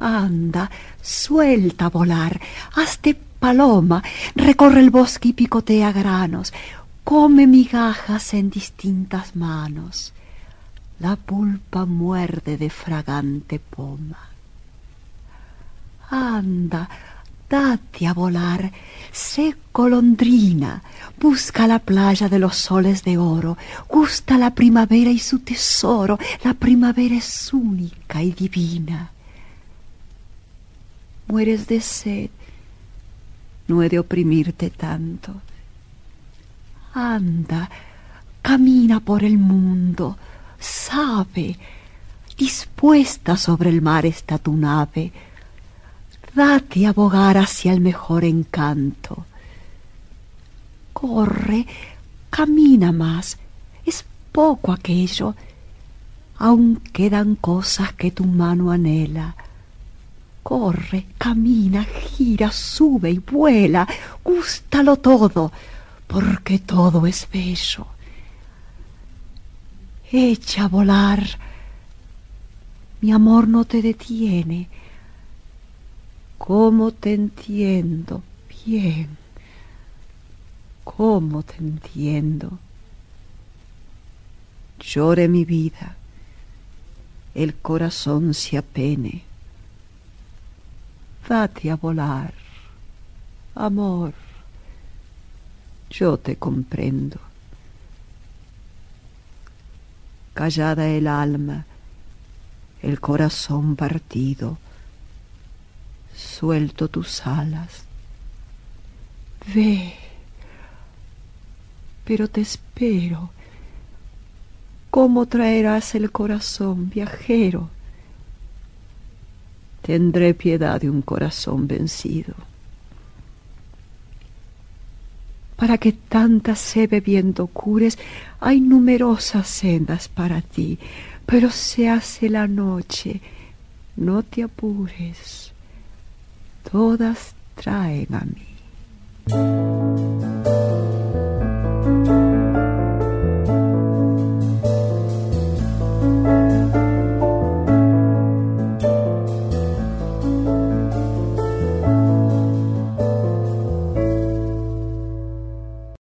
Anda, suelta a volar, hazte paloma, recorre el bosque y picotea granos, come migajas en distintas manos. La pulpa muerde de fragante poma. Anda, date a volar, sé golondrina, busca la playa de los soles de oro, gusta la primavera y su tesoro, la primavera es única y divina. Mueres de sed, no he de oprimirte tanto. Anda, camina por el mundo, sabe, dispuesta sobre el mar está tu nave, date a bogar hacia el mejor encanto. Corre, camina más, es poco aquello, aún quedan cosas que tu mano anhela. Corre, camina, gira, sube y vuela, gústalo todo, porque todo es bello. Echa a volar, mi amor no te detiene, ¿Cómo te entiendo? Bien. ¿Cómo te entiendo? Llore mi vida, el corazón se apene. Date a volar, amor, yo te comprendo. Callada el alma, el corazón partido, suelto tus alas. Ve, pero te espero. ¿Cómo traerás el corazón, viajero? Tendré piedad de un corazón vencido. Para que tanta sed bebiendo cures, hay numerosas sendas para ti, pero se hace la noche, no te apures todas traen a mí.